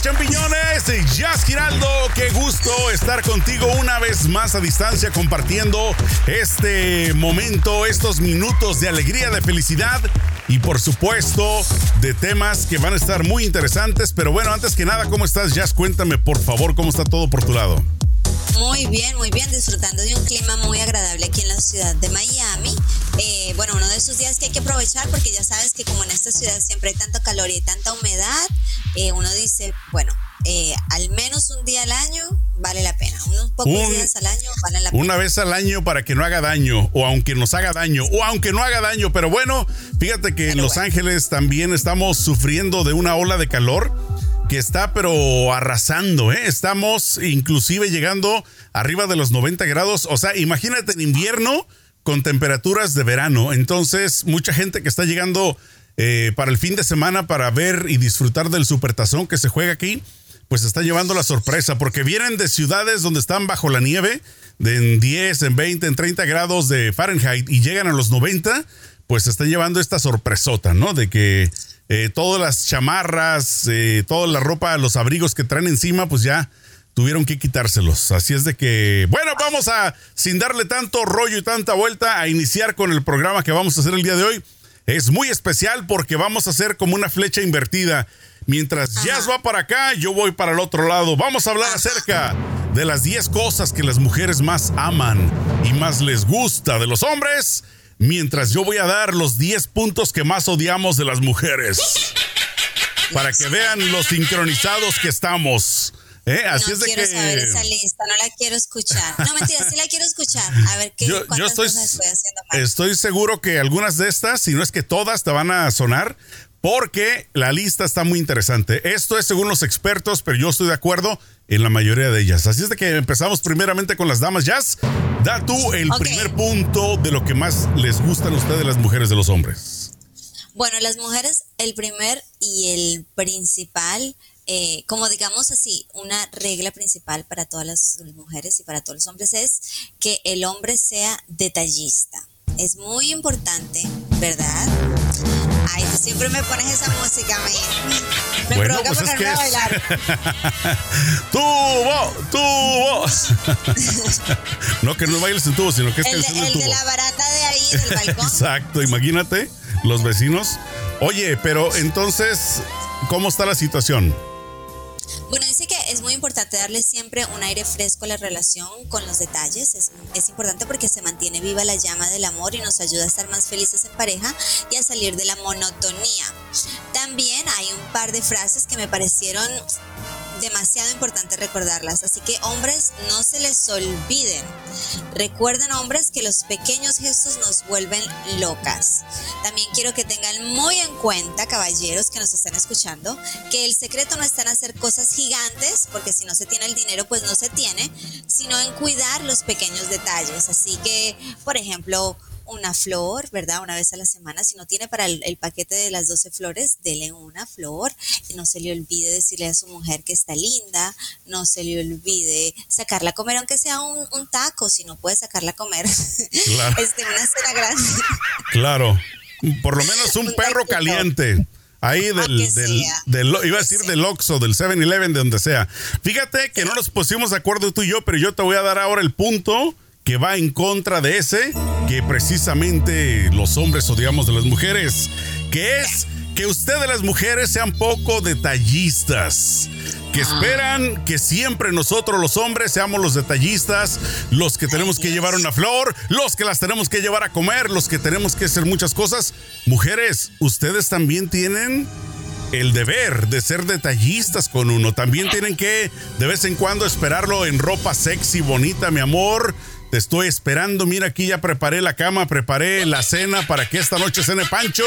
champiñones, champiñones. Jazz Giraldo, qué gusto estar contigo una vez más a distancia compartiendo este momento, estos minutos de alegría, de felicidad y por supuesto de temas que van a estar muy interesantes. Pero bueno, antes que nada, ¿cómo estás, Jazz? Cuéntame por favor cómo está todo por tu lado. Muy bien, muy bien, disfrutando de un clima muy agradable aquí en la ciudad de Miami. Eh, bueno, uno de esos días que hay que aprovechar porque ya sabes que como en esta ciudad siempre hay tanto calor y tanta humedad, eh, uno dice, bueno, eh, al menos un día al año vale la pena. Unos pocos días al año vale la pena. Una vez al año para que no haga daño, o aunque nos haga daño, o aunque no haga daño. Pero bueno, fíjate que en Los Ángeles también estamos sufriendo de una ola de calor que está pero arrasando, ¿eh? Estamos inclusive llegando arriba de los 90 grados. O sea, imagínate en invierno con temperaturas de verano. Entonces, mucha gente que está llegando eh, para el fin de semana para ver y disfrutar del supertazón que se juega aquí, pues está llevando la sorpresa, porque vienen de ciudades donde están bajo la nieve, de en 10, en 20, en 30 grados de Fahrenheit y llegan a los 90, pues están llevando esta sorpresota, ¿no? De que eh, todas las chamarras, eh, toda la ropa, los abrigos que traen encima, pues ya tuvieron que quitárselos. Así es de que, bueno, vamos a, sin darle tanto rollo y tanta vuelta, a iniciar con el programa que vamos a hacer el día de hoy. Es muy especial porque vamos a hacer como una flecha invertida. Mientras Jazz va para acá, yo voy para el otro lado. Vamos a hablar acerca de las 10 cosas que las mujeres más aman y más les gusta de los hombres mientras yo voy a dar los 10 puntos que más odiamos de las mujeres. Para que vean los sincronizados que estamos. ¿Eh? Así no es de quiero que... saber esa lista, no la quiero escuchar. No, mentira, sí la quiero escuchar. A ver qué yo, yo estoy, estoy haciendo mal. Estoy seguro que algunas de estas, si no es que todas, te van a sonar, porque la lista está muy interesante. Esto es según los expertos, pero yo estoy de acuerdo en la mayoría de ellas. Así es de que empezamos primeramente con las damas jazz. Da tú el primer punto de lo que más les gustan a ustedes las mujeres de los hombres. Bueno, las mujeres, el primer y el principal, eh, como digamos así, una regla principal para todas las mujeres y para todos los hombres es que el hombre sea detallista. Es muy importante, ¿verdad? Ay, siempre me pones esa música mí. Me bueno, provoca pues es que a bailar. ¡Tubo! ¡Tubo! no que no bailes en tubo, sino que es el, que el, el tubo. de la baranda de ahí, del balcón. Exacto, imagínate, los vecinos. Oye, pero entonces, ¿cómo está la situación? Bueno, dice es muy importante darle siempre un aire fresco a la relación con los detalles. Es, es, importante porque se mantiene viva la llama del amor y nos ayuda a estar más felices en pareja y a salir de la monotonía. También hay un par de frases que me parecieron demasiado importante recordarlas. Así que hombres, no se les olviden. Recuerden hombres que los pequeños gestos nos vuelven locas. También quiero que tengan muy en cuenta, caballeros que nos están escuchando, que el secreto no está en hacer cosas gigantes, porque si no se tiene el dinero, pues no se tiene, sino en cuidar los pequeños detalles. Así que, por ejemplo, una flor, ¿verdad? Una vez a la semana. Si no tiene para el, paquete de las 12 flores, dele una flor. No se le olvide decirle a su mujer que está linda. No se le olvide sacarla a comer, aunque sea un, taco. Si no puede sacarla a comer, claro. este, una cena grande. Claro. Por lo menos un, perro caliente. Ahí del, del, del, iba a decir del Oxxo, del 7-Eleven, de donde sea. Fíjate que no nos pusimos de acuerdo tú y yo, pero yo te voy a dar ahora el punto que va en contra de ese que precisamente los hombres odiamos de las mujeres, que es que ustedes las mujeres sean poco detallistas, que esperan que siempre nosotros los hombres seamos los detallistas, los que tenemos que llevar una flor, los que las tenemos que llevar a comer, los que tenemos que hacer muchas cosas. Mujeres, ustedes también tienen el deber de ser detallistas con uno. También tienen que de vez en cuando esperarlo en ropa sexy, bonita, mi amor te estoy esperando. Mira, aquí ya preparé la cama, preparé la cena para que esta noche cene Pancho.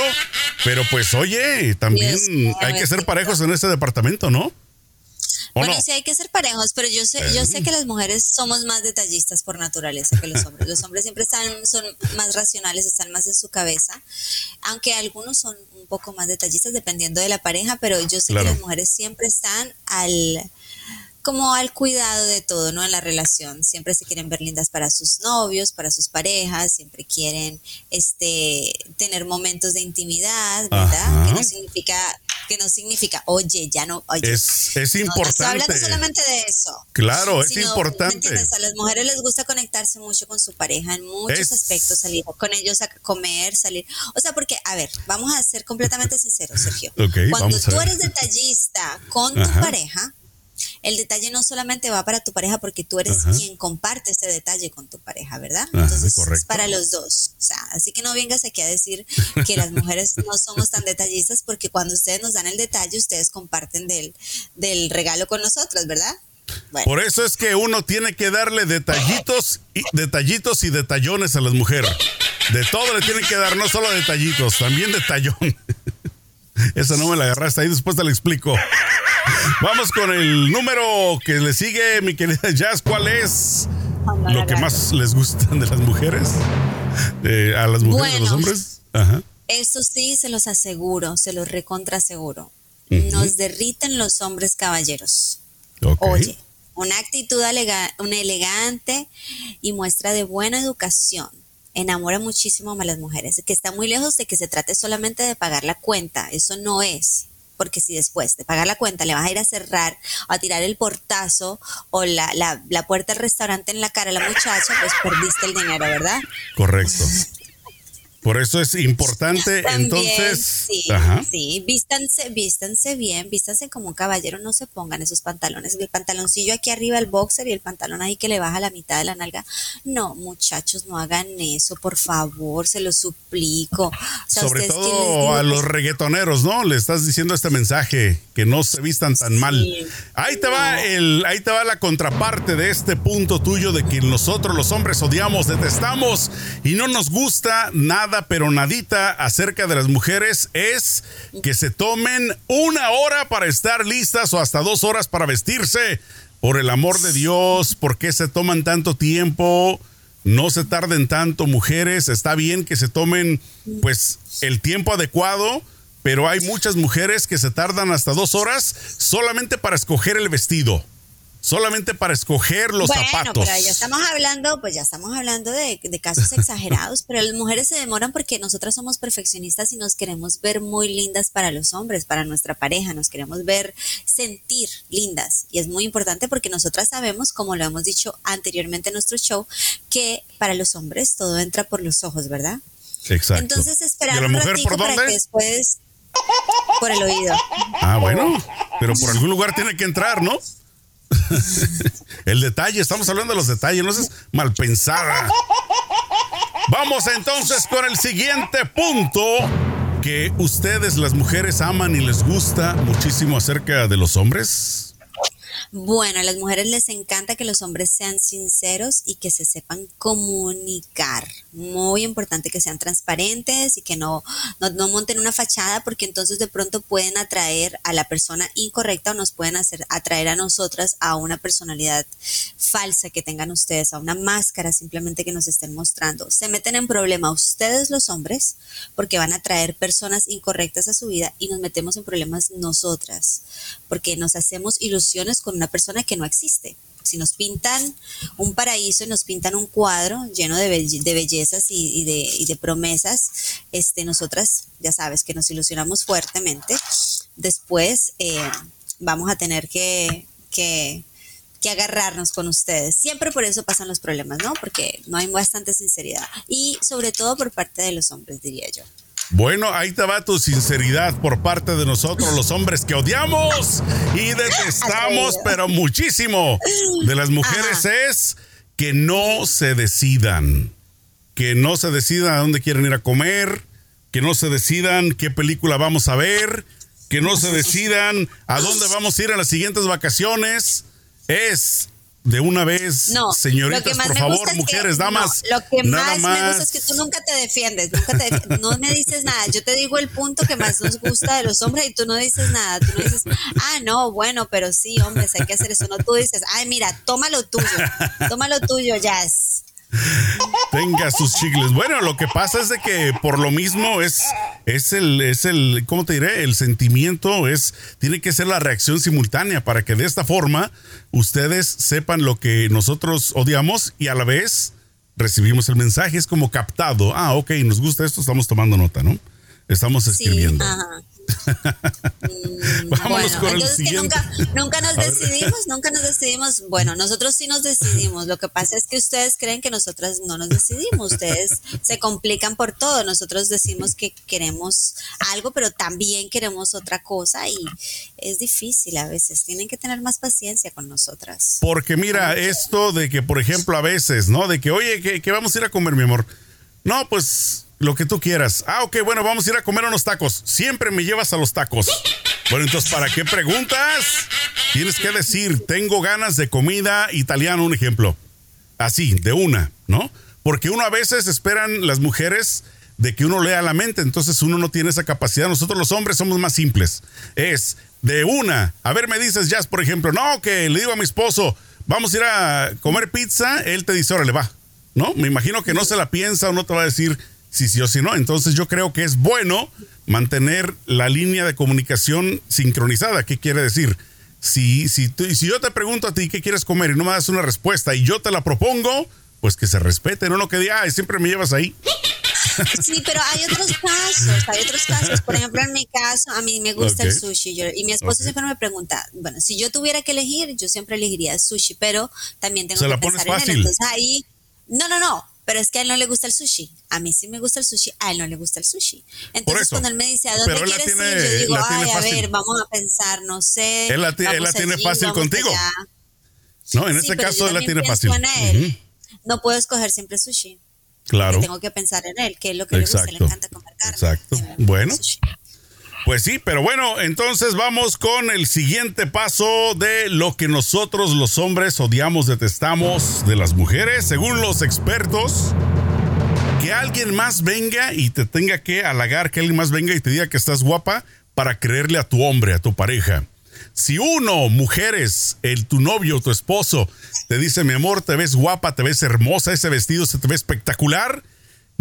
Pero pues, oye, también hay que ser parejos en este departamento, ¿no? Bueno, sí hay que ser parejos, pero yo sé, yo sé que las mujeres somos más detallistas por naturaleza que los hombres. Los hombres siempre están, son más racionales, están más en su cabeza, aunque algunos son un poco más detallistas dependiendo de la pareja, pero yo sé que las mujeres siempre están al como al cuidado de todo, ¿no? En la relación. Siempre se quieren ver lindas para sus novios, para sus parejas, siempre quieren este tener momentos de intimidad, ¿verdad? Que no significa que no significa, oye, ya no, oye. Es, es importante. No, hablando solamente de eso. Claro, es importante. A las mujeres les gusta conectarse mucho con su pareja en muchos aspectos, salir con ellos a comer, salir. O sea, porque, a ver, vamos a ser completamente sinceros, Sergio. Cuando tú eres detallista con tu pareja, el detalle no solamente va para tu pareja porque tú eres quien comparte ese detalle con tu pareja, ¿verdad? Entonces es para los dos. O sea, así que no vengas aquí a decir que las mujeres no somos tan detallistas porque cuando ustedes nos dan el detalle, ustedes comparten del, del regalo con nosotras, ¿verdad? Por eso es que uno tiene que darle detallitos y detallitos y detallones a las mujeres. De todo le tienen que dar, no solo detallitos, también detallón. Esa no me la agarraste ahí, después te la explico. Vamos con el número que le sigue, mi querida Jazz. ¿Cuál es lo que más les gustan de las mujeres? a las mujeres, a los hombres. Eso sí, se los aseguro, se los recontra aseguro. Nos derriten los hombres caballeros. Oye, una actitud una elegante y muestra de buena educación enamora muchísimo a las mujeres, que está muy lejos de que se trate solamente de pagar la cuenta, eso no es porque si después de pagar la cuenta le vas a ir a cerrar o a tirar el portazo o la, la, puerta del restaurante en la cara a la muchacha, pues perdiste el dinero, ¿verdad? Correcto. Por eso es importante, entonces. Sí, sí, vístanse, vístanse bien, vístanse como un caballero, no se pongan esos pantalones. El pantaloncillo aquí arriba, el boxer y el pantalón ahí que le baja la mitad de la nalga. No, muchachos, no hagan eso, por favor, se lo suplico. Sobre todo a los reggaetoneros, ¿no? Le estás diciendo este mensaje, que no se vistan tan mal. Ahí te va el, ahí te va la contraparte de este punto tuyo de que nosotros los hombres odiamos, detestamos y no nos gusta nada pero nadita acerca de las mujeres es que se tomen una hora para estar listas o hasta dos horas para vestirse. Por el amor de Dios, ¿por qué se toman tanto tiempo? No se tarden tanto, mujeres. Está bien que se tomen, pues, el tiempo adecuado, pero hay muchas mujeres que se tardan hasta dos horas solamente para escoger el vestido solamente para escoger los bueno, zapatos. Pero ya estamos hablando, pues ya estamos hablando de, casos exagerados, pero las mujeres se demoran porque nosotras somos perfeccionistas y nos queremos ver muy lindas para los hombres, para nuestra pareja, nos queremos ver, sentir lindas. Y es muy importante porque nosotras sabemos, como lo hemos dicho anteriormente en nuestro show, que para los hombres todo entra por los ojos, ¿verdad? Exacto. Entonces esperar un ratito para que después por el oído. Ah, bueno, pero por algún lugar tiene que entrar, ¿no? El detalle, estamos hablando de los detalles, no es mal pensada. Vamos entonces con el siguiente punto que ustedes las mujeres aman y les gusta muchísimo acerca de los hombres. Bueno, a las mujeres les encanta que los hombres sean sinceros y que se sepan comunicar. Muy importante que sean transparentes y que no, no, monten una fachada porque entonces de pronto pueden atraer a la persona incorrecta o nos pueden hacer atraer a nosotras a una personalidad falsa que tengan ustedes, a una máscara simplemente que nos estén mostrando. Se meten en problema ustedes los hombres porque van a traer personas incorrectas a su vida y nos metemos en problemas nosotras porque nos hacemos ilusiones con una persona que no existe. Si nos pintan un paraíso y nos pintan un cuadro lleno de, bellezas y, de, promesas, este, nosotras, ya sabes, que nos ilusionamos fuertemente, después eh, vamos a tener que, que, que agarrarnos con ustedes. Siempre por eso pasan los problemas, ¿no? Porque no hay bastante sinceridad. Y sobre todo por parte de los hombres, diría yo. Bueno, ahí te va tu sinceridad por parte de nosotros, los hombres que odiamos y detestamos, pero muchísimo de las mujeres es que no se decidan, que no se decidan a dónde quieren ir a comer, que no se decidan qué película vamos a ver, que no se decidan a dónde vamos a ir en las siguientes vacaciones. Es de una vez, no, señoritas, por favor, mujeres, damas. lo que más, me gusta es que tú nunca te defiendes, nunca te, no me dices nada. Yo te digo el punto que más nos gusta de los hombres y tú no dices nada. Tú no dices, ah, no, bueno, pero sí, hombres, hay que hacer eso. No, tú dices, ay, mira, toma lo tuyo, toma lo tuyo, Jazz tenga sus chicles. Bueno, lo que pasa es de que por lo mismo es, es el, es el, ¿cómo te diré? El sentimiento es, tiene que ser la reacción simultánea para que de esta forma ustedes sepan lo que nosotros odiamos y a la vez recibimos el mensaje, es como captado. Ah, ok, nos gusta esto, estamos tomando nota, ¿no? Estamos escribiendo. con el siguiente. nunca, nos decidimos, nunca nos decidimos. Bueno, nosotros sí nos decidimos. Lo que pasa es que ustedes creen que nosotras no nos decidimos. Ustedes se complican por todo. Nosotros decimos que queremos algo, pero también queremos otra cosa y es difícil a veces. Tienen que tener más paciencia con nosotras. Porque mira, esto de que, por ejemplo, a veces, ¿no? De que, oye, que, que vamos a ir a comer, mi amor. No, pues lo que tú quieras. Ah, ok, bueno, vamos a ir a comer unos tacos. Siempre me llevas a los tacos. Bueno, entonces, ¿para qué preguntas? Tienes que decir, tengo ganas de comida italiana, un ejemplo. Así, de una, ¿no? Porque uno a veces esperan las mujeres de que uno lea la mente, entonces uno no tiene esa capacidad. Nosotros los hombres somos más simples. Es de una. A ver, me dices, Jazz, por ejemplo, no, que le digo a mi esposo, vamos a ir a comer pizza, él te dice, órale, va. ¿No? Me imagino que no se la piensa o no te va a decir, si sí o si no. Entonces yo creo que es bueno mantener la línea de comunicación sincronizada. ¿Qué quiere decir? Si, si, si yo te pregunto a ti qué quieres comer y no me das una respuesta y yo te la propongo, pues que se respete, no lo que diga, siempre me llevas ahí. Sí, pero hay otros casos, hay otros casos. Por ejemplo, en mi caso, a mí me gusta el sushi y mi esposo siempre me pregunta, bueno, si yo tuviera que elegir, yo siempre elegiría el sushi, pero también tengo que pensar en él. Entonces ahí, no, no, no, pero es que a él no le gusta el sushi. A mí sí me gusta el sushi, a él no le gusta el sushi. Entonces, cuando él me dice, ¿a dónde quieres ir? Yo digo, ay, a ver, vamos a pensar, no sé. Él la, tiene fácil contigo. No, en ese caso él la tiene fácil. No puedo escoger siempre sushi. Claro. Tengo que pensar en él, que es lo que le gusta, le encanta comer carne. Exacto. Bueno. Pues sí, pero bueno, entonces vamos con el siguiente paso de lo que nosotros los hombres odiamos, detestamos de las mujeres, según los expertos. Que alguien más venga y te tenga que halagar, que alguien más venga y te diga que estás guapa para creerle a tu hombre, a tu pareja. Si uno, mujeres, el tu novio, tu esposo, te dice, mi amor, te ves guapa, te ves hermosa, ese vestido se te ve espectacular,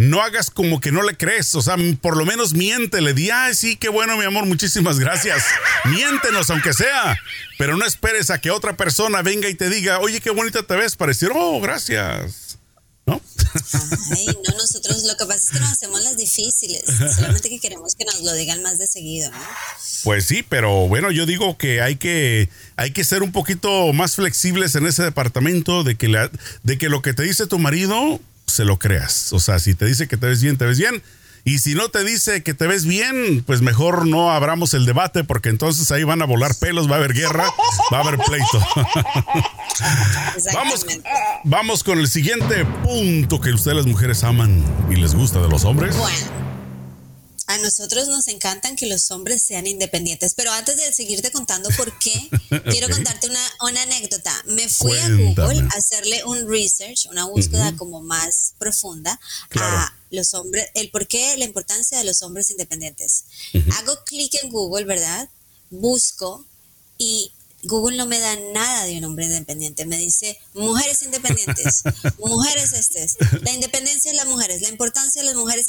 no hagas como que no le crees, o sea, por lo menos miéntele, di, ay, sí, qué bueno, mi amor, muchísimas gracias. Miéntenos, aunque sea, pero no esperes a que otra persona venga y te diga, oye, qué bonita te ves, para decir, oh, gracias. ¿No? Ay, no, nosotros lo que pasa es que nos hacemos las difíciles, solamente que queremos que nos lo digan más de seguido, ¿no? Pues sí, pero bueno, yo digo que hay que, hay que ser un poquito más flexibles en ese departamento de que, la, de que lo que te dice tu marido, se lo creas. O sea, si te dice que te ves bien, te ves bien. Y si no te dice que te ves bien, pues mejor no abramos el debate porque entonces ahí van a volar pelos, va a haber guerra, va a haber pleito. vamos, vamos con el siguiente punto que ustedes las mujeres aman y les gusta de los hombres. Bueno a nosotros nos encantan que los hombres sean independientes, pero antes de seguirte contando por qué, quiero contarte una, anécdota. Me fui a Google a hacerle un research, una búsqueda como más profunda a los hombres, el por qué, la importancia de los hombres independientes. Hago clic en Google, ¿verdad? Busco y Google no me da nada de un hombre independiente. Me dice mujeres independientes, mujeres estes, la independencia de las mujeres, la importancia de las mujeres.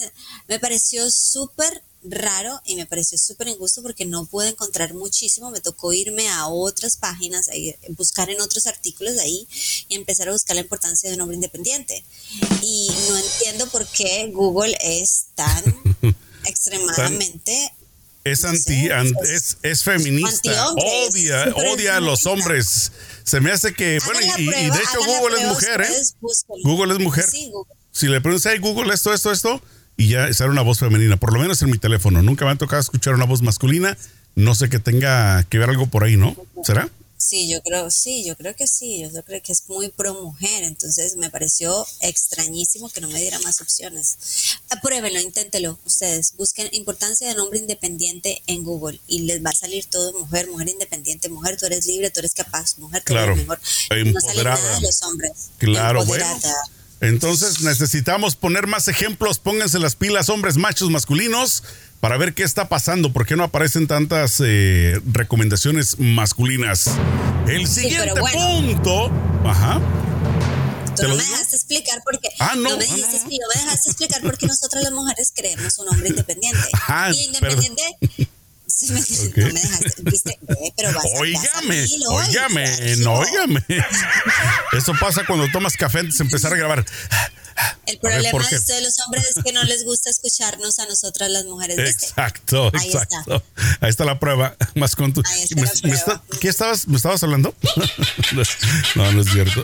Me pareció súper raro y me pareció súper injusto porque no pude encontrar muchísimo. Me tocó irme a otras páginas, buscar en otros artículos de ahí y empezar a buscar la importancia de un hombre independiente. Y no entiendo por qué Google es tan extremadamente es anti, es, es, feminista, odia, odia a los hombres. Se me hace que, bueno, y, de hecho Google es mujer, ¿eh? Google es mujer. Si le preguntas, hey Google, esto, esto, esto, y ya sale una voz femenina, por lo menos en mi teléfono. Nunca me ha tocado escuchar una voz masculina. No sé que tenga que ver algo por ahí, ¿no? ¿Será? Sí, yo creo, sí, yo creo que sí, yo creo que es muy pro mujer, entonces me pareció extrañísimo que no me diera más opciones. Pruébenlo, inténtelo, ustedes, busquen importancia de nombre independiente en Google y les va a salir todo mujer, mujer independiente, mujer, tú eres libre, tú eres capaz, mujer, tú claro, eres mejor. No sale nada de los hombres. Claro, bueno. Entonces necesitamos poner más ejemplos, pónganse las pilas, hombres machos masculinos para ver qué está pasando, por qué no aparecen tantas eh, recomendaciones masculinas. El siguiente punto. Ajá. Tú no me dejaste explicar por qué. Ah, no. No me, dijiste, no, no. me dejaste explicar por qué nosotras las mujeres creemos un hombre independiente. Ah, y independiente. Me, okay. No me dejaste, viste, pero vas, Óigame, óigame, no, óigame. Eso pasa cuando tomas café antes de empezar a grabar. El problema de los hombres es que no les gusta escucharnos a nosotras las mujeres. Exacto, exacto. Ahí está la prueba. Más con tu. ¿Qué estabas, me estabas hablando? no, no es cierto.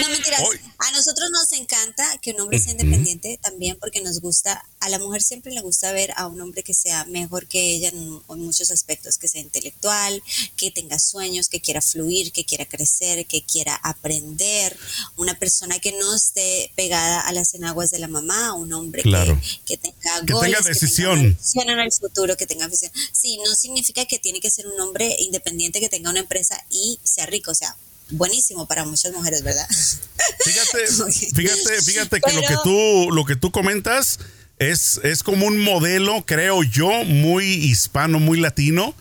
No mentiras. A nosotros nos encanta que un hombre sea independiente también porque nos gusta, a la mujer siempre le gusta ver a un hombre que sea mejor que ella en, muchos aspectos, que sea intelectual, que tenga sueños, que quiera fluir, que quiera crecer, que quiera aprender, una persona que no esté pegada a las enaguas de la mamá, un hombre que, tenga que tenga decisión. Que en el futuro, que tenga visión. Sí, no significa que tiene que ser un hombre independiente que tenga una empresa y sea rico, o sea, buenísimo para muchas mujeres, ¿verdad? Fíjate, fíjate, fíjate que lo que tú lo que tú comentas es es como un modelo, creo yo, muy hispano, muy latino,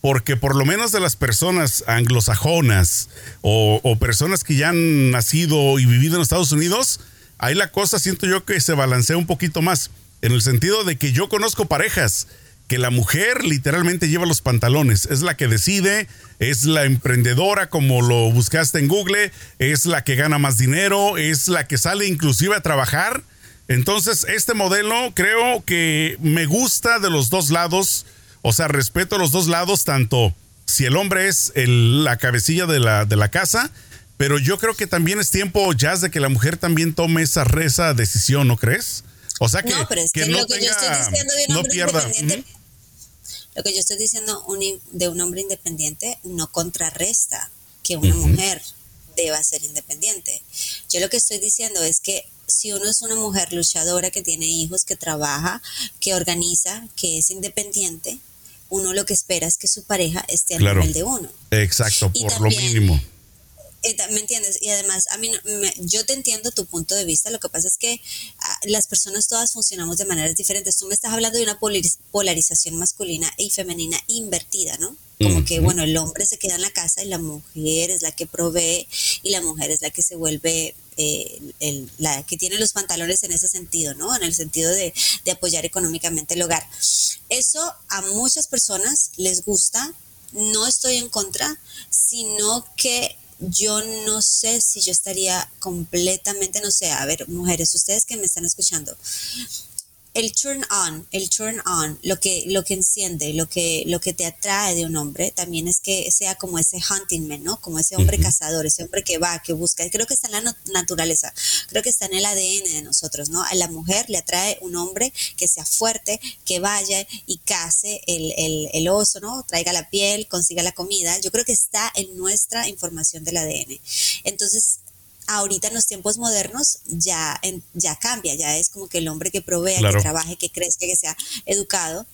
porque por lo menos de las personas anglosajonas o, personas que ya han nacido y vivido en Estados Unidos, ahí la cosa siento yo que se balancea un poquito más, en el sentido de que yo conozco parejas que la mujer literalmente lleva los pantalones, es la que decide, es la emprendedora como lo buscaste en Google, es la que gana más dinero, es la que sale inclusive a trabajar. Entonces, este modelo creo que me gusta de los dos lados, o sea, respeto los dos lados, tanto si el hombre es la cabecilla de la, de la casa, pero yo creo que también es tiempo ya de que la mujer también tome esa, esa decisión, ¿no crees? O sea que no, pero es que, lo que yo estoy diciendo de un hombre independiente, lo que yo estoy diciendo de un hombre independiente no contrarresta que una mujer deba ser independiente. Yo lo que estoy diciendo es que si uno es una mujer luchadora que tiene hijos, que trabaja, que organiza, que es independiente, uno lo que espera es que su pareja esté al nivel de uno. Exacto, por lo mínimo. Eh, ¿Me entiendes? Y además, a mí yo te entiendo tu punto de vista. Lo que pasa es que ah, las personas todas funcionamos de maneras diferentes. Tú me estás hablando de una polarización masculina y femenina invertida, ¿no? Como que, bueno, el hombre se queda en la casa y la mujer es la que provee y la mujer es la que se vuelve eh, la que tiene los pantalones en ese sentido, ¿no? En el sentido de, de apoyar económicamente el hogar. Eso a muchas personas les gusta. No estoy en contra, sino que yo no sé si yo estaría completamente, no sé, a ver, mujeres, ustedes que me están escuchando, el turn on, el turn on, lo que, lo que enciende, lo que, lo que te atrae de un hombre, también es que sea como ese hunting man, ¿no? Como ese hombre cazador, ese hombre que va, que busca. Creo que está en la naturaleza, creo que está en el ADN de nosotros, ¿no? A la mujer le atrae un hombre que sea fuerte, que vaya y cace el, el, el oso, ¿no? Traiga la piel, consiga la comida. Yo creo que está en nuestra información del ADN. Entonces, ahorita en los tiempos modernos ya, ya cambia, ya es como que el hombre que provee, que trabaje, que crezca, que sea educado.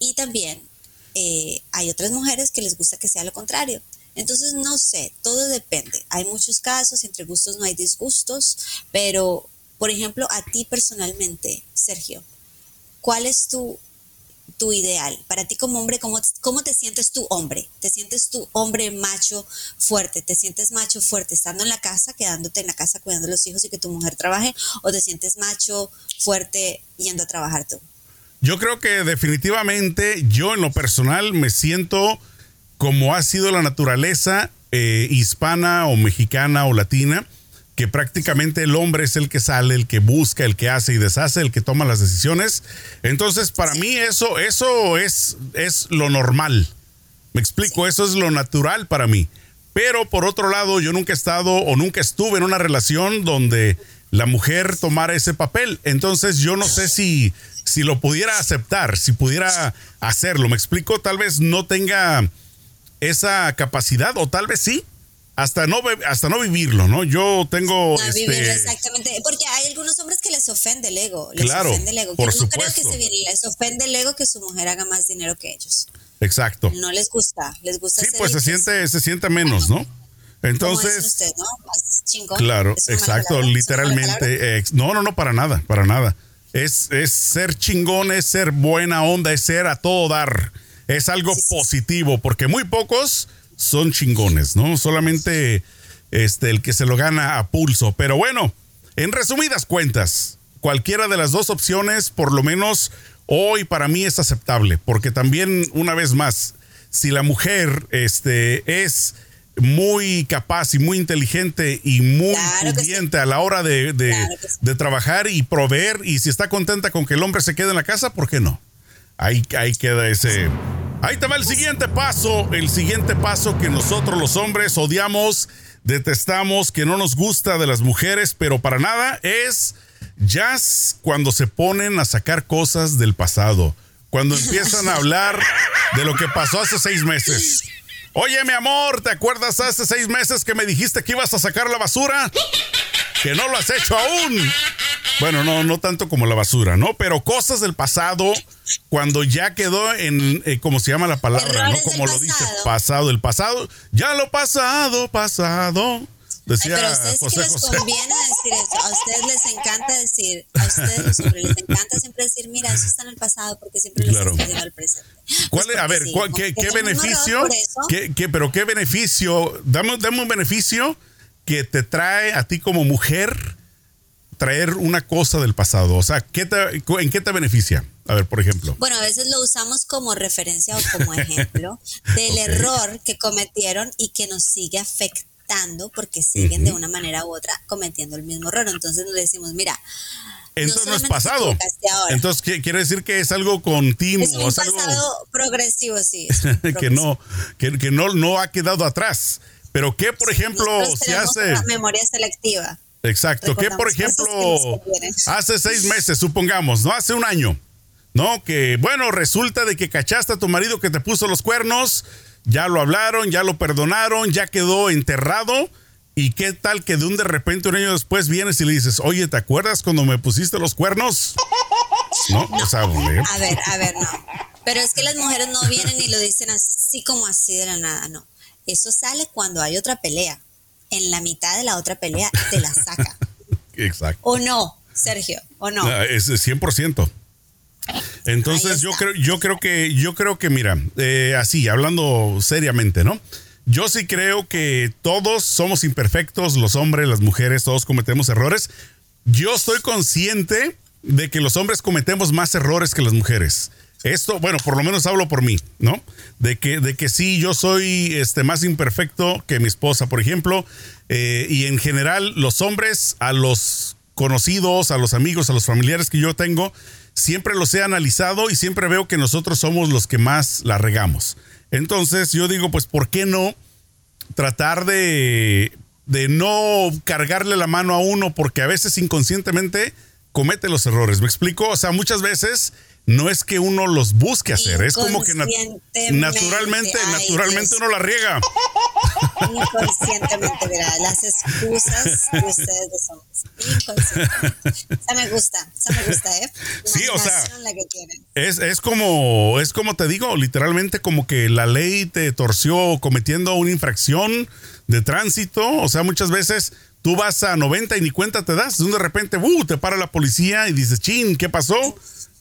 Y también eh, hay otras mujeres que les gusta que sea lo contrario. Entonces, no sé, todo depende. Hay muchos casos, entre gustos no hay disgustos, pero, por ejemplo, a ti personalmente, Sergio, ¿cuál es tu tu ideal? Para ti como hombre, ¿cómo, ¿cómo te sientes tú hombre? ¿Te sientes tú hombre macho fuerte? ¿Te sientes macho fuerte estando en la casa, quedándote en la casa cuidando a los hijos y que tu mujer trabaje? ¿O te sientes macho fuerte yendo a trabajar tú? Yo creo que definitivamente yo en lo personal me siento como ha sido la naturaleza eh, hispana o mexicana o latina que prácticamente el hombre es el que sale, el que busca, el que hace y deshace, el que toma las decisiones. Entonces, para mí eso, eso es, es lo normal. Me explico, eso es lo natural para mí. Pero por otro lado, yo nunca he estado o nunca estuve en una relación donde la mujer tomara ese papel. Entonces, yo no sé si, si lo pudiera aceptar, si pudiera hacerlo. Me explico, tal vez no tenga esa capacidad o tal vez sí, hasta no hasta no vivirlo, ¿no? Yo tengo no, este... vivirlo exactamente, porque hay algunos hombres que les ofende el ego, les claro, ofende el ego. Por no creo que se les ofende el ego que su mujer haga más dinero que ellos. Exacto. No les gusta, les gusta Sí, pues se siente se siente menos, ¿no? Entonces, usted, ¿no? Chingón. Claro, exacto, literalmente. no, no, no, para nada, para nada. Es, es ser chingón, es ser buena onda, es ser a todo dar. Es algo positivo, porque muy pocos son chingones, ¿no? Solamente este, el que se lo gana a pulso. Pero bueno, en resumidas cuentas, cualquiera de las dos opciones, por lo menos hoy para mí es aceptable, porque también, una vez más, si la mujer este, es muy capaz y muy inteligente y muy pudiente a la hora de, de, trabajar y proveer. Y si está contenta con que el hombre se quede en la casa, ¿por qué no? Ahí, ahí queda ese. Ahí te va el siguiente paso. El siguiente paso que nosotros los hombres odiamos, detestamos, que no nos gusta de las mujeres, pero para nada es jazz cuando se ponen a sacar cosas del pasado. Cuando empiezan a hablar de lo que pasó hace seis meses. Oye, mi amor, ¿te acuerdas hace seis meses que me dijiste que ibas a sacar la basura? Que no lo has hecho aún. Bueno, no, no tanto como la basura, ¿no? Pero cosas del pasado, cuando ya quedó en, eh, ¿cómo se llama la palabra? ¿no? Como lo dice, pasado, el pasado. Ya lo pasado, pasado pero a ustedes que les conviene decir eso, a ustedes les encanta decir, a ustedes les encanta siempre decir, mira, eso está en el pasado porque siempre les está en el presente. ¿Cuál pues a ver, qué, qué beneficio, qué, pero qué beneficio, dame, dame un beneficio que te trae a ti como mujer traer una cosa del pasado? O sea, ¿qué ¿en qué te beneficia? A ver, por ejemplo. Bueno, a veces lo usamos como referencia o como ejemplo del error que cometieron y que nos sigue afectando porque siguen de una manera u otra cometiendo el mismo error. Entonces nos decimos, mira, entonces no, es pasado. Entonces quiere decir que es algo continuo. Es un pasado progresivo, sí. que no, que, no, no ha quedado atrás. Pero ¿qué, por ejemplo, se hace? Memoria selectiva. Exacto. ¿Qué, por ejemplo, hace seis meses, supongamos, no hace un año, ¿no? Que, bueno, resulta de que cachaste a tu marido que te puso los cuernos ya lo hablaron, ya lo perdonaron, ya quedó enterrado. ¿Y qué tal que de un de repente un año después vienes y le dices, oye, ¿te acuerdas cuando me pusiste los cuernos? No, A ver, a ver, no. Pero es que las mujeres no vienen y lo dicen así como así de la nada, no. Eso sale cuando hay otra pelea. En la mitad de la otra pelea te la saca. Exacto. ¿O no, Sergio? ¿O no? Ah, es 100%. Entonces yo creo, yo creo que, yo creo que, mira, eh, así, hablando seriamente, ¿no? Yo sí creo que todos somos imperfectos, los hombres, las mujeres, todos cometemos errores. Yo estoy consciente de que los hombres cometemos más errores que las mujeres. Esto, bueno, por lo menos hablo por mí, ¿no? De que, de que sí, yo soy este, más imperfecto que mi esposa, por ejemplo. Eh, y en general, los hombres, a los conocidos, a los amigos, a los familiares que yo tengo, siempre los he analizado y siempre veo que nosotros somos los que más la regamos. Entonces yo digo, pues, ¿por qué no tratar de, de no cargarle la mano a uno? Porque a veces inconscientemente comete los errores. ¿Me explico? O sea, muchas veces no es que uno los busque hacer, es como que naturalmente, naturalmente uno la riega. Inconscientemente, mira, las excusas de ustedes de hombres. Inconscientemente. Esa me gusta, esa me gusta, ¿eh? sí, o sea, Es, es como, es como te digo, literalmente como que la ley te torció cometiendo una infracción de tránsito, o sea, muchas veces tú vas a 90 y ni cuenta te das, de repente, uh, te para la policía y dices, chin, ¿qué pasó?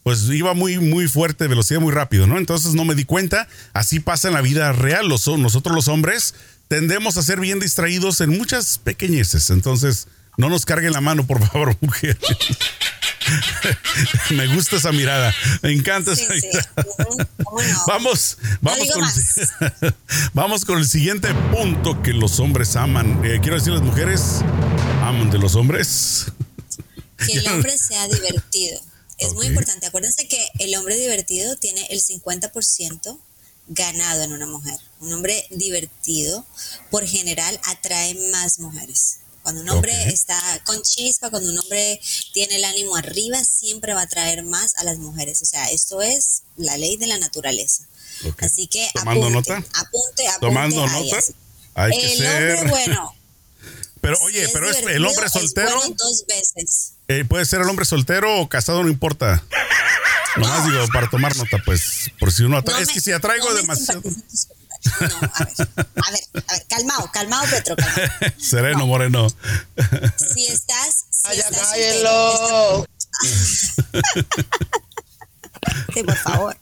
Pues iba muy, muy fuerte, velocidad muy rápido, ¿no? Entonces no me di cuenta. Así pasa en la vida real. Los, nosotros los hombres tendemos a ser bien distraídos en muchas pequeñeces. Entonces, no nos carguen la mano, por favor, mujer. me gusta esa mirada. Me encanta esa mirada. Vamos, vamos, con el, vamos con el siguiente punto que los hombres aman. Eh, quiero decir, las mujeres aman de los hombres. Que el hombre sea divertido. Es muy importante. Acuérdense que el hombre divertido tiene el 50% ganado en una mujer. Un hombre divertido, por general, atrae más mujeres. Cuando un hombre está con chispa, cuando un hombre tiene el ánimo arriba, siempre va a atraer más a las mujeres. O sea, esto es la ley de la naturaleza. Así que Tomando apunte, nota. apunte, apunte. Tomando nota. Hay que el hombre bueno. Pero oye, pero es el hombre soltero. dos veces. Eh, puede ser el hombre soltero o casado, no importa. Nomás digo, para tomar nota, pues, por si uno atrae. es que si atraigo demasiado. No, a ver, a ver, a ver, calmado, calmado, Petro, calmado. Sereno, Moreno. Si estás. Si estás Sí, por favor,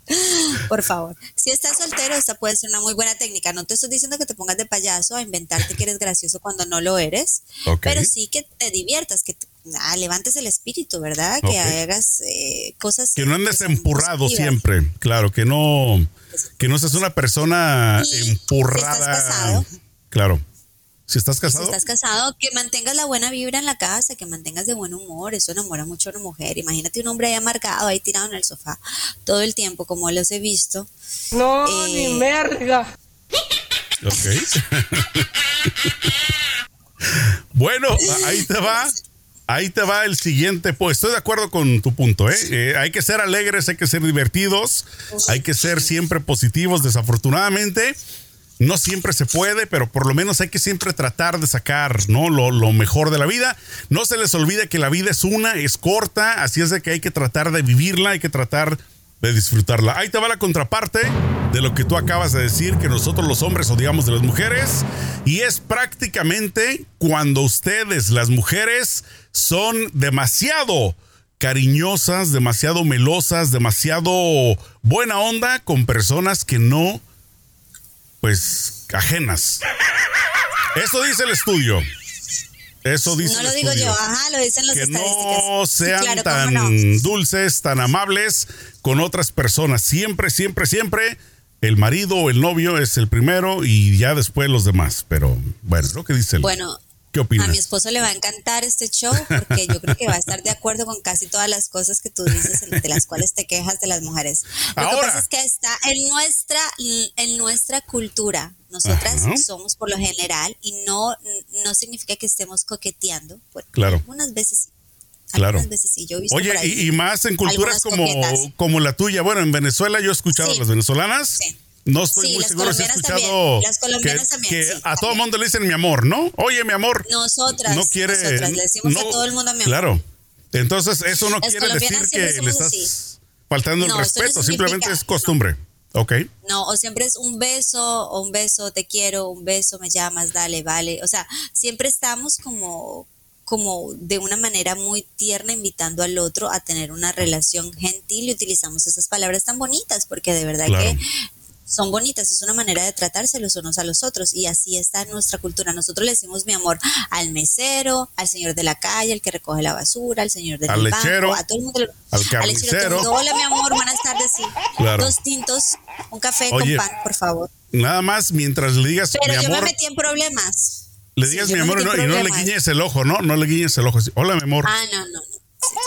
por favor. Si estás soltero, esta puede ser una muy buena técnica. No te estoy diciendo que te pongas de payaso a inventarte que eres gracioso cuando no lo eres, pero sí que te diviertas, que ah, levantes el espíritu, ¿verdad? Que hagas eh, cosas. Que no andes empurrado siempre, claro, que no, que no seas una persona empurrada. Claro. Si estás Si casado. estás casado, que mantengas la buena vibra en la casa, que mantengas de buen humor, eso enamora mucho a una mujer. Imagínate un hombre ahí amargado, ahí tirado en el sofá todo el tiempo, como los he visto. No, Eh, ni merga. Ok. bueno, ahí te va. Ahí te va el siguiente. Pues estoy de acuerdo con tu punto. ¿eh? Eh, hay que ser alegres, hay que ser divertidos, hay que ser siempre positivos. Desafortunadamente, no siempre se puede, pero por lo menos hay que siempre tratar de sacar ¿no? lo, lo mejor de la vida. No se les olvide que la vida es una, es corta, así es de que hay que tratar de vivirla, hay que tratar de disfrutarla. Ahí te va la contraparte de lo que tú acabas de decir, que nosotros los hombres odiamos de las mujeres, y es prácticamente cuando ustedes, las mujeres, son demasiado cariñosas, demasiado melosas, demasiado buena onda con personas que no, pues, ajenas. Eso dice el estudio. Eso dice no lo digo yo, ajá, lo dicen las que estadísticas. no sean claro, tan no. dulces, tan amables con otras personas. Siempre, siempre, siempre el marido o el novio es el primero y ya después los demás. Pero bueno, lo que dice el. Bueno, ¿Qué opinas? a mi esposo le va a encantar este show porque yo creo que va a estar de acuerdo con casi todas las cosas que tú dices, de las cuales te quejas de las mujeres. Lo Ahora. que pasa es que está en nuestra, en nuestra cultura. Nosotras Ajá. somos por lo general y no, no significa que estemos coqueteando. Claro. Algunas veces sí. Claro. Sí. Yo Oye, y, y más en culturas como, coquetas. como la tuya. Bueno, en Venezuela yo he escuchado Sí. a las venezolanas. Sí. No estoy Sí, muy seguro si he escuchado también. Las que, colombianas también, que sí, a todo también. mundo le dicen mi amor, ¿no? Oye, mi amor. Nosotras, no quiere, nosotras le decimos no- a todo el mundo mi amor. Claro. Entonces, eso no Las quiere decir que le estás faltando el No, esto no respeto, simplemente es costumbre. Ok. No, o siempre es un beso, o un beso, te quiero, un beso, me llamas, dale, vale. O sea, siempre estamos como, como de una manera muy tierna invitando al otro a tener una relación gentil y utilizamos esas palabras tan bonitas porque de verdad Claro. que son bonitas, es una manera de tratarse los unos a los otros y así está en nuestra cultura. Nosotros le decimos mi amor al mesero, al señor de la calle, al que recoge la basura, al señor del Al banco, lechero, a todo el mundo. al carnicero. Hola mi amor, buenas tardes, sí. Claro. Dos tintos, un café Oye, con pan, por favor. Nada más mientras le digas Pero mi yo amor, me metí en problemas. le digas mi amor no, y no le guiñes el ojo, ¿no? No le guiñes el ojo. Hola, mi amor. Ah, no, no. no.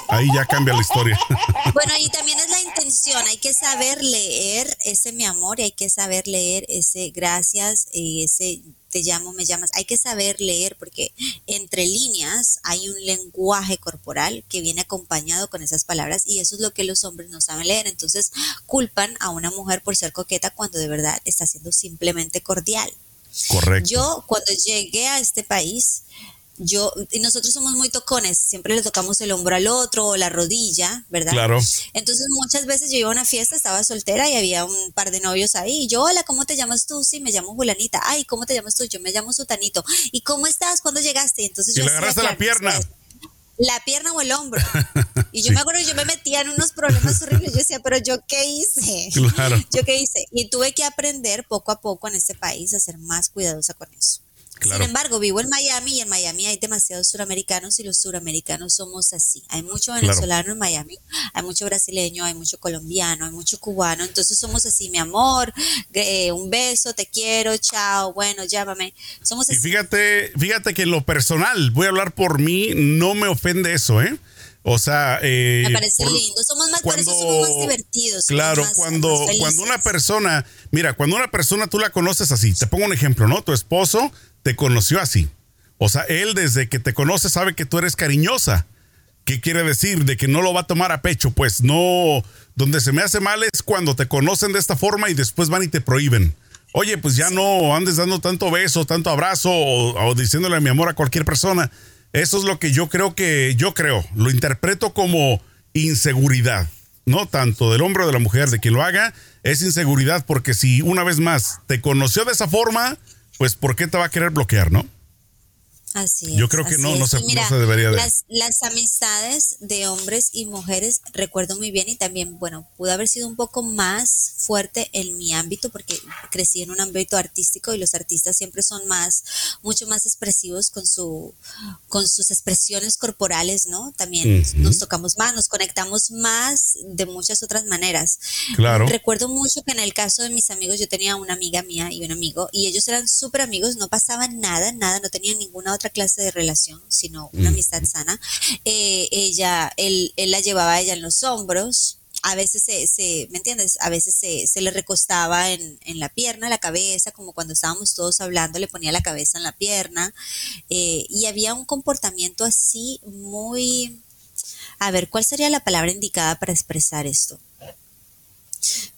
Ahí ya cambia la historia. Bueno, y también es la intención, hay que saber leer ese mi amor y hay que saber leer ese gracias y ese te llamo, me llamas. Hay que saber leer porque entre líneas hay un lenguaje corporal que viene acompañado con esas palabras y eso es lo que los hombres no saben leer. Entonces culpan a una mujer por ser coqueta cuando de verdad está siendo simplemente cordial. Correcto. Yo cuando llegué a este país, yo y nosotros somos muy tocones, siempre le tocamos el hombro al otro o la rodilla, ¿verdad? Claro. Entonces muchas veces yo iba a una fiesta, estaba soltera y había un par de novios ahí. Y yo, hola, ¿cómo te llamas tú? Sí, me llamo Julanita. Ay, ¿cómo te llamas tú? Yo me llamo Sutanito. ¿Y cómo estás? ¿Cuándo llegaste? Entonces Y yo le agarraste la pierna. ¿sabes? La pierna o el hombro. Y yo Sí. me acuerdo, yo me metía en unos problemas horribles. Yo decía, pero yo qué hice? Claro. ¿Yo qué hice? Y tuve que aprender poco a poco en este país a ser más cuidadosa con eso. Claro. Sin embargo, vivo en Miami y en Miami hay demasiados suramericanos y los suramericanos somos así. Hay mucho venezolano en Miami, hay mucho brasileño, hay mucho colombiano, hay mucho cubano. Entonces somos así, mi amor, eh, un beso, te quiero, chao, bueno, llámame. Somos Y así. fíjate, fíjate que en lo personal, voy a hablar por mí, no me ofende eso, ¿eh? O sea, eh, Me parece por- lindo. Somos más, eso somos más divertidos. Claro, más- cuando, más cuando una persona, mira, cuando una persona tú la conoces así, te pongo un ejemplo, ¿no? Tu esposo te conoció así. O sea, él desde que te conoce sabe que tú eres cariñosa. ¿Qué quiere decir? De que no lo va a tomar a pecho. Pues no, donde se me hace mal es cuando te conocen de esta forma y después van y te prohíben. Oye, pues ya no andes dando tanto beso, tanto abrazo o, diciéndole mi amor a cualquier persona. Eso es lo que yo creo que, yo creo, lo interpreto como inseguridad. No tanto del hombre o de la mujer, de quien lo haga, es inseguridad porque si una vez más te conoció de esa forma, pues ¿por qué te va a querer bloquear, no? Así Yo creo que no, no se, no se, debería de. Las, las, amistades de hombres y mujeres recuerdo muy bien y también, bueno, pudo haber sido un poco más fuerte en mi ámbito porque crecí en un ámbito artístico y los artistas siempre son más, mucho más expresivos con su, con sus expresiones corporales, ¿no? También nos tocamos más, nos conectamos más de muchas otras maneras. Claro. Recuerdo mucho que en el caso de mis amigos, yo tenía una amiga mía y un amigo y ellos eran súper amigos, no pasaban nada, nada, no tenían ninguna otra clase de relación, sino una amistad sana. Eh, ella, él, él, la llevaba a ella en los hombros. A veces se, ¿me entiendes? A veces se, le recostaba en, la pierna, la cabeza, como cuando estábamos todos hablando, le ponía la cabeza en la pierna. Eh, y había un comportamiento así muy... A ver, ¿cuál sería la palabra indicada para expresar esto?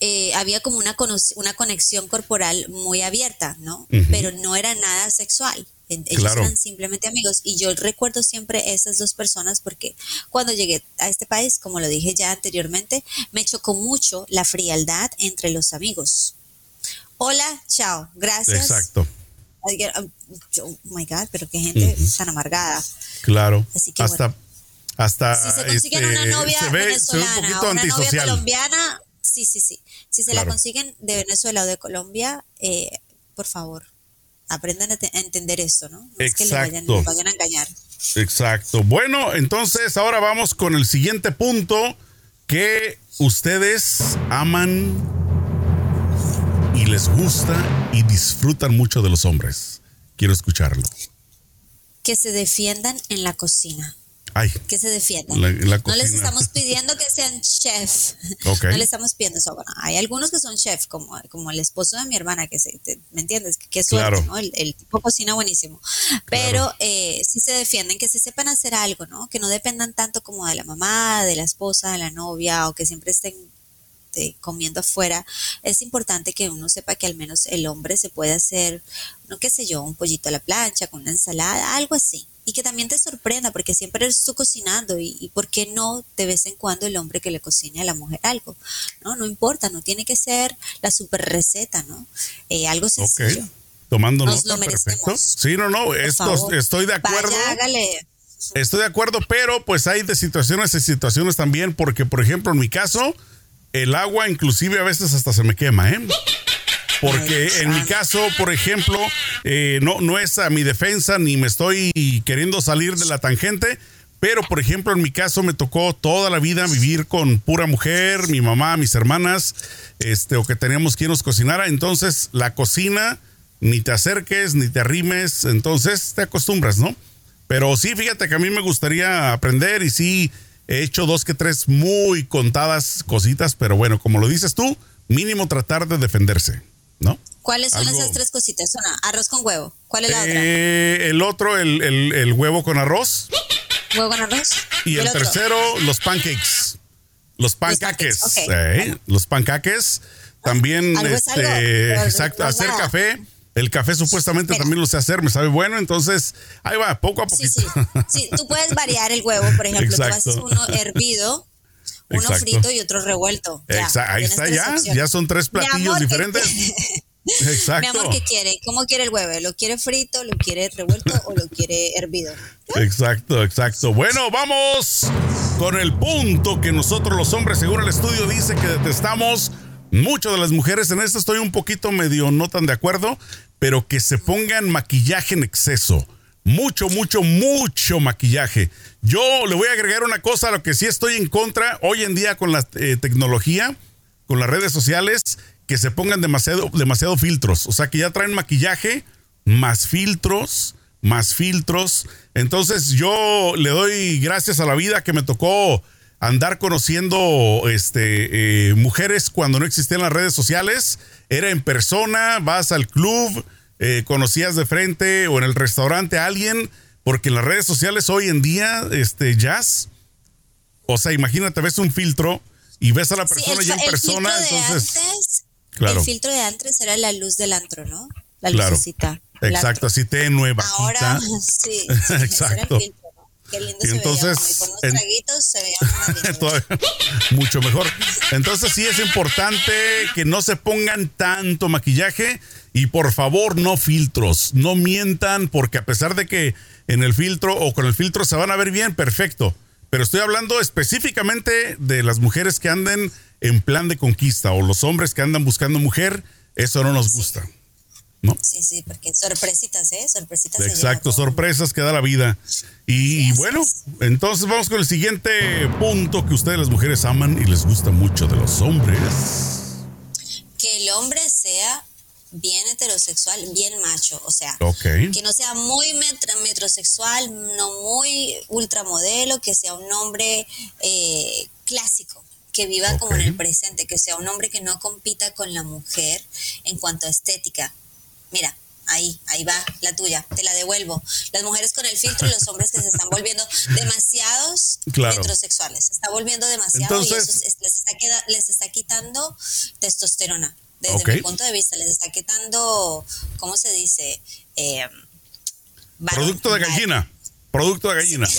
Eh, había como una, una conexión corporal muy abierta, ¿no? Pero no era nada sexual. Ellos eran simplemente amigos. Y yo recuerdo siempre esas dos personas porque cuando llegué a este país, como lo dije ya anteriormente, me chocó mucho la frialdad entre los amigos. Hola, chao, gracias. Exacto. Oh my God, pero qué gente tan amargada. Claro. hasta, hasta. Si se consiguen una este, novia venezolana o una novia colombiana, sí, sí, sí. Si se la consiguen de Venezuela o de Colombia, eh, por favor, aprendan a, entender eso, ¿no? no es que le vayan, a engañar. Exacto. Bueno, entonces ahora vamos con el siguiente punto que ustedes aman y les gusta y disfrutan mucho de los hombres. Quiero escucharlo. Que se defiendan en la cocina. Que se defiendan. no les estamos pidiendo que sean chef. No les estamos pidiendo eso. Bueno, hay algunos que son chef, como, como el esposo de mi hermana, que se, ¿me entiendes? Que suerte, ¿no? El, tipo cocina buenísimo. Pero eh, sí se defienden, que se sepan hacer algo, ¿no? Que no dependan tanto como de la mamá, de la esposa, de la novia, o que siempre estén este, comiendo afuera, es importante que uno sepa que al menos el hombre se puede hacer, no qué sé yo, un pollito a la plancha con una ensalada, algo así. Y que también te sorprenda, porque siempre eres tú cocinando y, por qué no de vez en cuando el hombre que le cocine a la mujer algo, ¿no? No importa, no tiene que ser la super receta, ¿no? Eh, algo sencillo. Tomando Nos lo merecemos. Sí, no, no, esto, estoy de acuerdo. hágale. Estoy de acuerdo, pero pues hay de situaciones y situaciones también, porque por ejemplo en mi caso, el agua inclusive a veces hasta se me quema, ¿eh? Porque en mi caso, por ejemplo, eh, no, no es a mi defensa ni me estoy queriendo salir de la tangente, pero por ejemplo en mi caso me tocó toda la vida vivir con pura mujer, mi mamá, mis hermanas, este, o que teníamos quien nos cocinara. Entonces la cocina, ni te acerques, ni te arrimes, entonces te acostumbras, ¿no? Pero sí, fíjate que a mí me gustaría aprender y sí He hecho dos que tres muy contadas cositas, pero bueno, como lo dices tú, mínimo tratar de defenderse. ¿Cuáles son esas tres cositas? Una, arroz con huevo. ¿Cuál es la otra? Eh, el otro, el, huevo con arroz. ¿Huevo con arroz? Y, el, tercero, los pancakes. Los pancaques. Los, pancaques. También, este, exacto, hacer café el café supuestamente también lo sé hacer, me sabe bueno, entonces ahí va, poco a poquito. Sí, sí. sí tú puedes variar el huevo, por ejemplo, tú haces uno hervido, uno frito y otro revuelto. ahí está ya, ya son tres platillos diferentes. Exacto. Mi amor, ¿qué quiere? ¿Cómo quiere el huevo? ¿Lo quiere frito, lo quiere revuelto o lo quiere hervido? Exacto, exacto. Bueno, vamos con el punto que nosotros los hombres, según el estudio, dice que detestamos mucho de las mujeres. En esto estoy un poquito medio no tan de acuerdo, pero que se pongan maquillaje en exceso. Mucho, mucho, mucho maquillaje. Yo le voy a agregar una cosa a lo que sí estoy en contra hoy en día con la eh, tecnología, con las redes sociales, que se pongan demasiado, demasiado filtros. O sea, que ya traen maquillaje, más filtros, más filtros. Entonces yo le doy gracias a la vida que me tocó andar conociendo este, eh, mujeres cuando no existían las redes sociales. Era en persona, vas al club, eh, conocías de frente o en el restaurante a alguien, porque en las redes sociales hoy en día, este, jazz, o sea, imagínate, ves un filtro y ves a la persona ya en persona, entonces... claro. El filtro de antes era la luz del antro, ¿no? La claro. Exacto, así tenue, bajita. Ahora, sí, Exacto. Qué lindo se Entonces, veía, con unos traguitos se veía mucho mejor. Entonces sí es importante que no se pongan tanto maquillaje y por favor no filtros, no mientan porque a pesar de que en el filtro o con el filtro se van a ver bien, perfecto. Pero estoy hablando específicamente de las mujeres que anden en plan de conquista o los hombres que andan buscando mujer, eso no nos gusta. ¿No? Sí, sí, porque sorpresitas, ¿eh? Sorpresitas. Exacto, sorpresas que da la vida. Y, bueno, entonces vamos con el siguiente punto que ustedes las mujeres aman y les gusta mucho de los hombres. Que el hombre sea bien heterosexual, bien macho, o sea, que no sea muy metrosexual, no muy ultramodelo, que sea un hombre eh, clásico, que viva como en el presente, que sea un hombre que no compita con la mujer en cuanto a estética. Mira, ahí, ahí va la tuya, te la devuelvo. Las mujeres con el filtro y los hombres que se están volviendo demasiados metrosexuales, se está volviendo demasiado y eso les, está les está quitando testosterona desde mi punto de vista, les está quitando, ¿cómo se dice? Eh, Producto de gallina. Producto de gallina.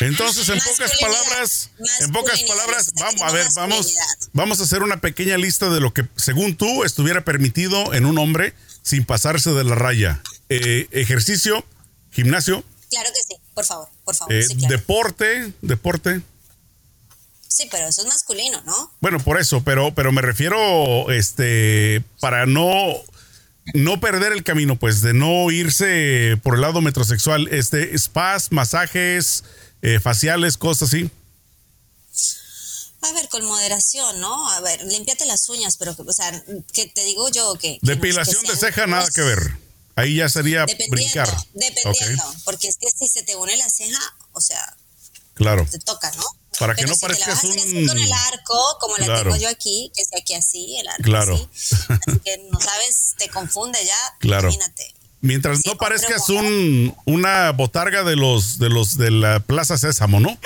Entonces, en pocas palabras, en pocas palabras, vamos a ver, vamos, vamos a hacer una pequeña lista de lo que, según tú, estuviera permitido en un hombre sin pasarse de la raya. Eh, ejercicio, gimnasio. Claro que sí, por favor, por favor. Eh, deporte, deporte. Sí, pero eso es masculino, ¿no? Bueno, por eso, pero, pero me refiero, este, para no, no perder el camino, pues, de no irse por el lado metrosexual, este, spas, masajes, eh, faciales, cosas así. A ver, con moderación, ¿no? A ver, límpiate las uñas, pero, o sea, que te digo yo que... Depilación de ceja, nada que ver. Ahí ya sería brincar. Dependiendo, porque es que si se te une la ceja, o sea, claro. te toca, ¿no? Para que no parezcas un... con el arco, como la tengo yo aquí, que sea aquí así, el arco claro. así. Así que no sabes, te confunde ya, claro. imagínate. Mientras no parezcas un, una botarga de los de los de la Plaza Sésamo, ¿no?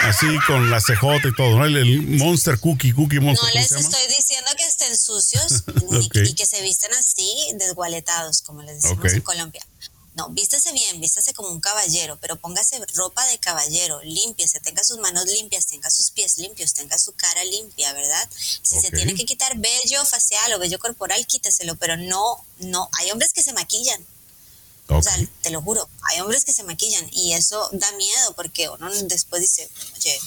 Así con la CJ y todo, ¿no? El, Monster Cookie, Cookie Monster. No les estoy diciendo que estén sucios y, que se visten así, desgualetados, como les decimos en Colombia. No, vístase bien, vístase como un caballero, pero póngase ropa de caballero, límpiese, tenga sus manos limpias, tenga sus pies limpios, tenga su cara limpia, ¿verdad? Si se tiene que quitar vello facial o vello corporal, quíteselo, pero no, no, hay hombres que se maquillan. O sea, te lo juro, hay hombres que se maquillan y eso da miedo porque uno después dice, oye,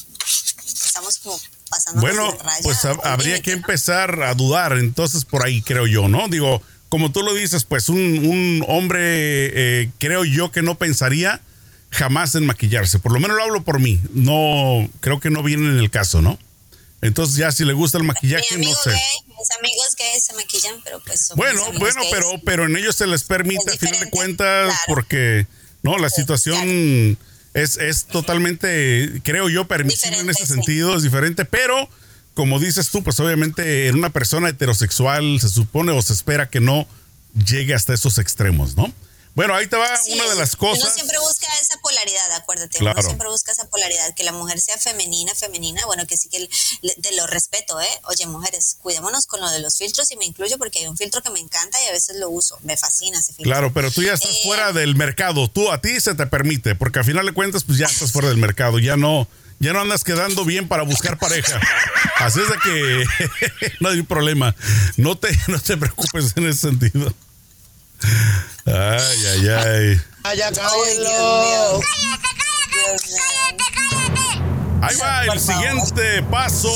estamos como pasando bueno, pues habría que empezar a dudar, entonces por ahí creo yo, ¿no? Digo, como tú lo dices, pues un, hombre, eh, creo yo que no pensaría jamás en maquillarse. Por lo menos lo hablo por mí. No, creo que no viene en el caso, ¿no? Entonces ya si le gusta el maquillaje, no sé. mis amigos que se maquillan, pero pues... bueno, bueno, pero, pero en ellos se les permite, a final de cuentas, porque, ¿no? La situación es, es totalmente, creo yo, permisible en ese sentido, es diferente, pero como dices tú, pues obviamente en una persona heterosexual se supone o se espera que no llegue hasta esos extremos, ¿no? Bueno, ahí te va una de las cosas. Uno siempre busca esa polaridad, acuérdate. Uno siempre busca esa polaridad, que la mujer sea femenina, femenina. Bueno, que sí que te lo respeto, ¿eh? Oye, mujeres, cuidémonos con lo de los filtros y me incluyo porque hay un filtro que me encanta y a veces lo uso. Me fascina ese filtro. Claro, pero tú ya estás eh, fuera del mercado. Tú, a ti se te permite, porque al final de cuentas, pues ya estás fuera del mercado. Ya no ya no andas quedando bien para buscar pareja. Así es de que no hay problema. No te, no te preocupes en ese sentido. Ay, ay, ay. Ay, Ahí va el siguiente paso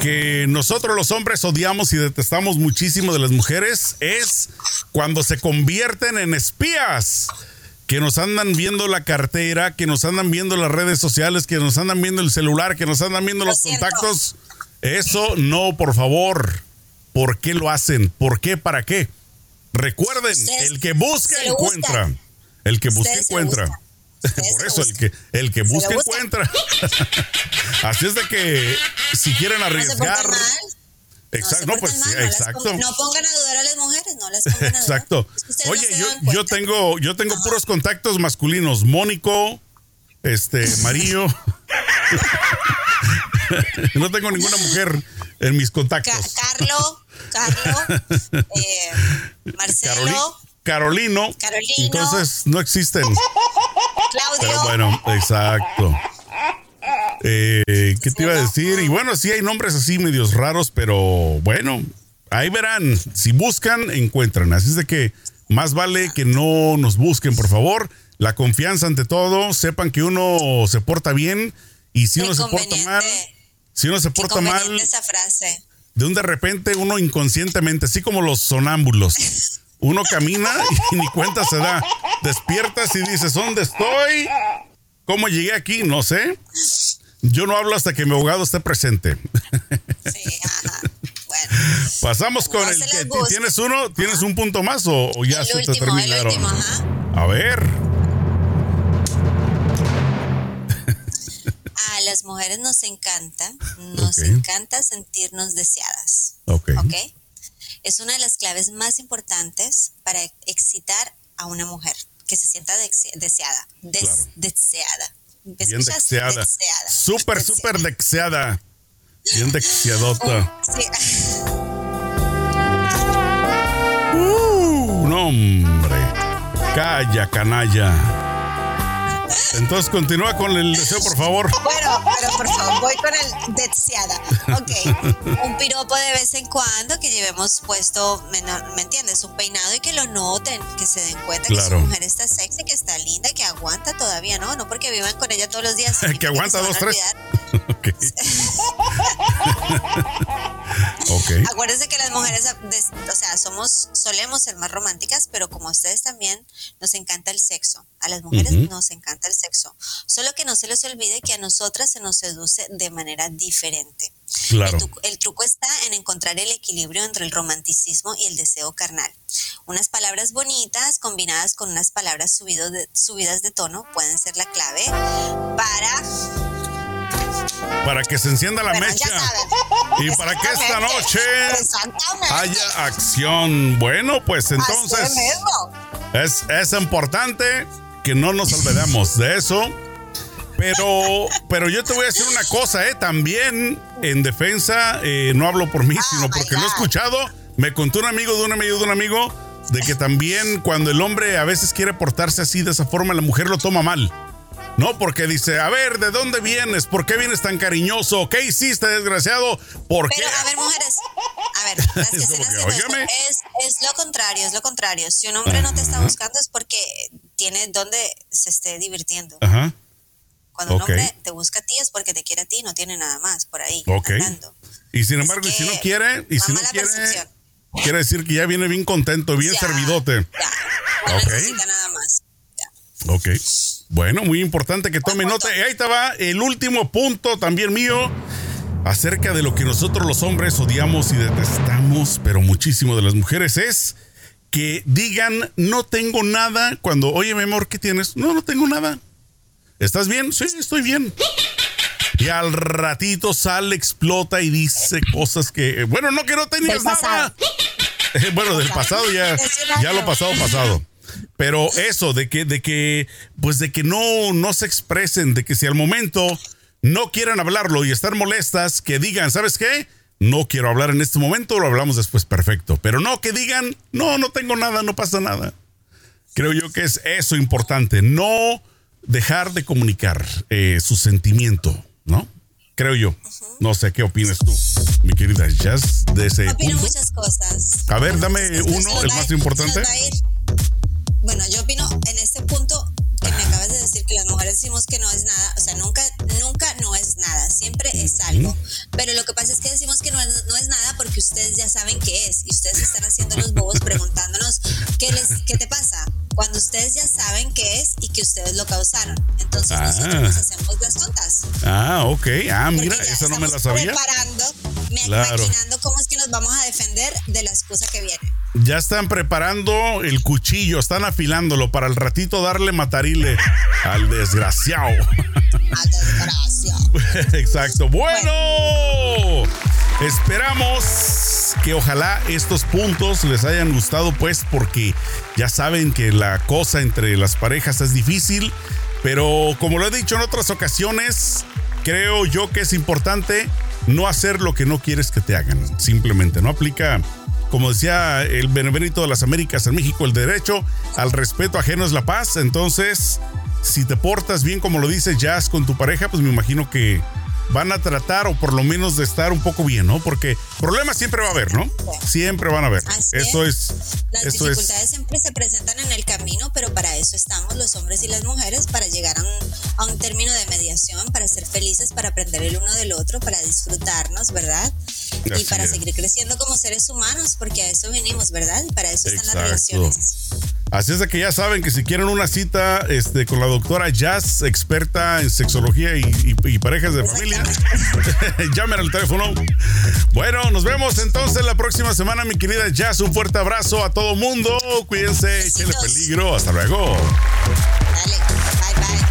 que nosotros los hombres odiamos y detestamos muchísimo de las mujeres es cuando se convierten en espías que nos andan viendo la cartera, que nos andan viendo las redes sociales, que nos andan viendo el celular, que nos andan viendo los contactos. Eso no, por favor. ¿Por qué lo hacen? ¿Por qué? ¿Para qué? Recuerden, el que busca encuentra. El que busca encuentra. Por eso, el que, el que busca encuentra. Así es de que si quieren arriesgar. Exacto, no, pues exacto. No, pongan a dudar a las mujeres, no las pongan a Exacto. Oye, yo, yo tengo, yo tengo puros contactos masculinos. Mónico, este, Marillo. no tengo ninguna mujer en mis contactos. Carlo, Carlo, eh, Marcelo. Carolino. Carolino. Entonces no existen. Claudio. bueno, exacto. Eh, ¿Qué te iba a decir? Y bueno, sí hay nombres así medios raros, pero bueno, ahí verán. Si buscan, encuentran. Así es de que más vale que no nos busquen, por favor. La confianza ante todo. Sepan que uno se porta bien y si uno se porta mal, si uno se porta mal, esa frase. de un de repente uno inconscientemente, así como los sonámbulos. Uno camina y ni cuenta se da. Despiertas y dices, ¿dónde estoy? ¿Cómo llegué aquí? No sé. Yo no hablo hasta que mi abogado esté presente. Sí, ajá. Bueno. Pasamos con No el que tienes uno, tienes un punto más o, o ya el se te último, el terminaron. último, ajá. A ver. A las mujeres nos encanta, nos encanta sentirnos deseadas. Ok. ¿Ok? Es una de las claves más importantes para excitar a una mujer, que se sienta dese- deseada. Des- Claro. Deseada. ¿Me Bien escuchas? deseada. Deseada. Súper, súper deseada. Bien deseadota. Sí. Uh, no, hombre. Calla, canalla. Entonces continúa con el deseo, por favor. Bueno, pero por favor, voy con el deseada. Ok. Un piropo de vez en cuando que llevemos puesto, ¿me, me entiendes? Un peinado y que lo noten, que se den cuenta que Claro. su mujer está sexy, que está linda, que aguanta todavía, ¿no? No porque vivan con ella todos los días. Que aguanta van dos, tres. olvidar. Ok. ok. Acuérdense que las mujeres, o sea, somos, solemos ser más románticas, pero como ustedes también, nos encanta el sexo. A las mujeres Ujú. nos encanta el sexo. Solo que no se les olvide que a nosotras se nos seduce de manera diferente. Claro. El, tu- el truco está en encontrar el equilibrio entre el romanticismo y el deseo carnal. Unas palabras bonitas combinadas con unas palabras subido de- subidas de tono pueden ser la clave para... Para que se encienda la Bueno, mecha. Y para que esta noche haya acción. Bueno, pues entonces es, es importante que no nos olvidemos de eso. Pero, pero yo te voy a decir una cosa, ¿eh? También en defensa, eh, no hablo por mí, Ah, sino porque lo he escuchado. Me contó un amigo de un amigo de un amigo de que también cuando el hombre a veces quiere portarse así de esa forma, la mujer lo toma mal. No, porque dice, a ver, ¿de dónde vienes? ¿Por qué vienes tan cariñoso? ¿Qué hiciste, desgraciado? ¿Por qué? Pero a ver, mujeres, a ver, las que Es que, es, es lo contrario, es lo contrario. Si un hombre no te está buscando es porque tiene donde se esté divirtiendo. Ajá. Cuando un ok. hombre te busca a ti es porque te quiere a ti, no tiene nada más por ahí. Ok. andando. Y sin embargo, y si no quiere, y si no quiere, percepción. quiere decir que ya viene bien contento, bien Ya, servidote. Ya, no Ok. necesita nada más. Ya. Ok. Bueno, muy importante que tome nota. Y ahí va el último punto también mío acerca de lo que nosotros los hombres odiamos y detestamos, pero muchísimo de las mujeres es que digan no tengo nada cuando, oye, mi amor, ¿qué tienes? No, no tengo nada. ¿Estás bien? Sí, estoy bien. Y al ratito sale, explota y dice cosas que, bueno, no que no tenías nada. Eh, bueno, del pasado ya, ya lo pasado, pasado. Pero eso, de que, de que, pues de que no, no se expresen, de que si al momento no quieran hablarlo y estar molestas, que digan, ¿sabes qué? No quiero hablar en este momento, lo hablamos después, perfecto. Pero no que digan, no, no tengo nada, no pasa nada. Creo yo que es eso importante, no dejar de comunicar eh, su sentimiento, ¿no? Creo yo. No sé qué opinas tú, mi querida Jazz, de ese Opino punto. muchas cosas. A ver, dame uno, el más importante. Bueno, yo opino en este punto que me acabas de decir que las mujeres decimos que no es nada, o sea, nunca, nunca no es nada, siempre es algo. Pero lo que pasa es que decimos que no es, no es nada porque ustedes ya saben qué es y ustedes están haciendo los bobos preguntándonos qué les, qué te pasa cuando ustedes ya saben qué es y que ustedes lo causaron. Entonces Ah. nosotros nos hacemos las tontas. Ah, ok. Ah, mira, esa no me la sabía. Preparando, me- Claro. maquinando cómo es que nos vamos a defender de la excusa que viene. Ya están preparando el cuchillo, están afilándolo para el ratito darle matarile al desgraciado. Desgracia. Exacto. Bueno, esperamos que ojalá estos puntos les hayan gustado, pues, porque ya saben que la cosa entre las parejas es difícil, pero como lo he dicho en otras ocasiones, creo yo que es importante no hacer lo que no quieres que te hagan. Simplemente no aplica como decía el Benemérito de las Américas en México, el derecho al respeto ajeno es la paz. Entonces, si te portas bien, como lo dice Jazz, con tu pareja, pues me imagino que van a tratar o por lo menos de estar un poco bien, ¿no? Porque problemas siempre va a haber, ¿no? Siempre van a haber. eso es. Las dificultades siempre se presentan en el camino, pero para eso estamos los hombres y las mujeres, para llegar a un, a un término de mediación, para ser felices, para aprender el uno del otro, para disfrutarnos, ¿verdad? y para seguir creciendo como seres humanos, porque a eso venimos, ¿verdad? Y para eso están las relaciones. Así es de que ya saben que si quieren una cita este, con la doctora Jazz, experta en sexología y, parejas de familia, llamen al teléfono. Bueno, nos vemos entonces la próxima semana, mi querida Jazz. Un fuerte abrazo a todo mundo. Cuídense, échenle peligro. Hasta luego. Dale.